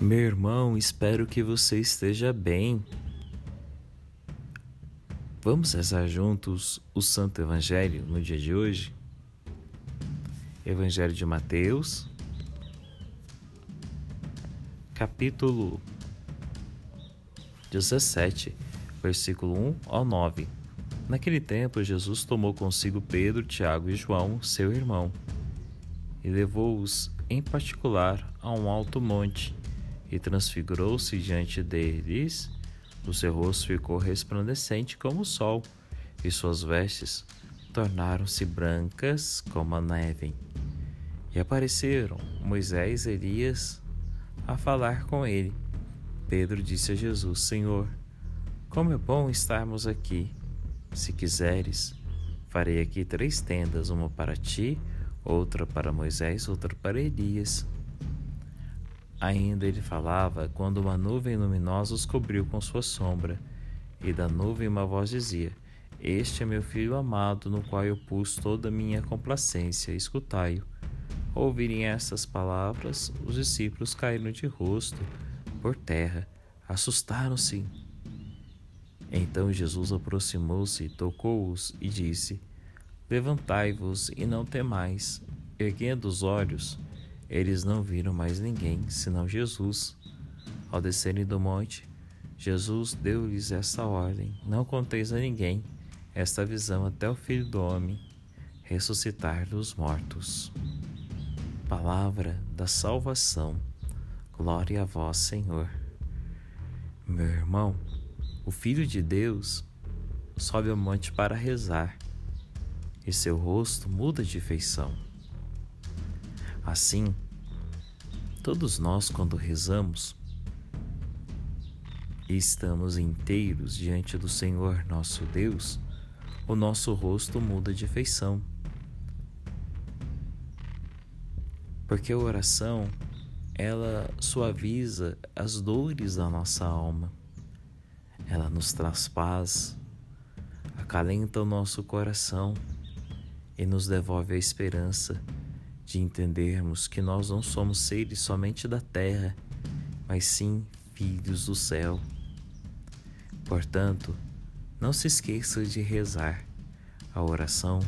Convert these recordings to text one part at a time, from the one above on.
Meu irmão, espero que você esteja bem. Vamos rezar juntos o Santo Evangelho no dia de hoje? Evangelho de Mateus, capítulo 17, versículo 1 ao 9. Naquele tempo, Jesus tomou consigo Pedro, Tiago e João, seu irmão, e levou-os em particular a um alto monte e transfigurou-se diante deles. O seu rosto ficou resplandecente como o sol, e suas vestes tornaram-se brancas como a neve. E apareceram Moisés e Elias a falar com ele. Pedro disse a Jesus: Senhor, como é bom estarmos aqui. Se quiseres, farei aqui três tendas: uma para ti, outra para Moisés, outra para Elias Ainda ele falava quando uma nuvem luminosa os cobriu com sua sombra, e da nuvem uma voz dizia: Este é meu filho amado, no qual eu pus toda a minha complacência, escutai-o. Ouvirem estas palavras, os discípulos caíram de rosto por terra, assustaram-se. Então Jesus aproximou-se, tocou-os e disse: Levantai-vos e não temais. Erguendo os olhos, eles não viram mais ninguém senão Jesus. Ao descerem do monte, Jesus deu-lhes esta ordem: Não conteis a ninguém esta visão até o Filho do Homem ressuscitar dos mortos. Palavra da salvação. Glória a vós, Senhor. Meu irmão, o Filho de Deus sobe ao monte para rezar e seu rosto muda de feição. Assim, todos nós, quando rezamos, estamos inteiros diante do Senhor nosso Deus, o nosso rosto muda de feição. Porque a oração, ela suaviza as dores da nossa alma. Ela nos traz paz, acalenta o nosso coração e nos devolve a esperança de entendermos que nós não somos seres somente da terra, mas sim filhos do céu. Portanto, não se esqueça de rezar. A oração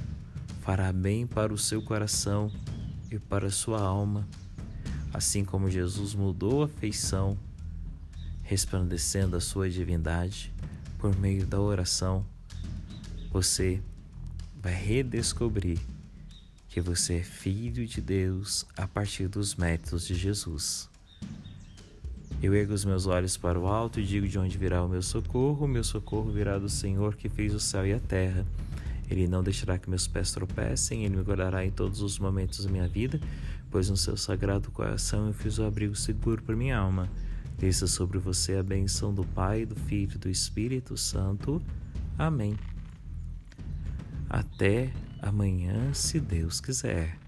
fará bem para o seu coração e para a sua alma, assim como Jesus mudou a feição, resplandecendo a sua divindade por meio da oração. Você vai redescobrir que você é filho de Deus a partir dos méritos de Jesus. Eu ergo os meus olhos para o alto e digo de onde virá o meu socorro. O meu socorro virá do Senhor que fez o céu e a terra. Ele não deixará que meus pés tropecem, ele me guardará em todos os momentos da minha vida, pois no seu sagrado coração eu fiz o abrigo seguro para minha alma. Desça sobre você a bênção do Pai, do Filho e do Espírito Santo. Amém. Até amanhã, se Deus quiser.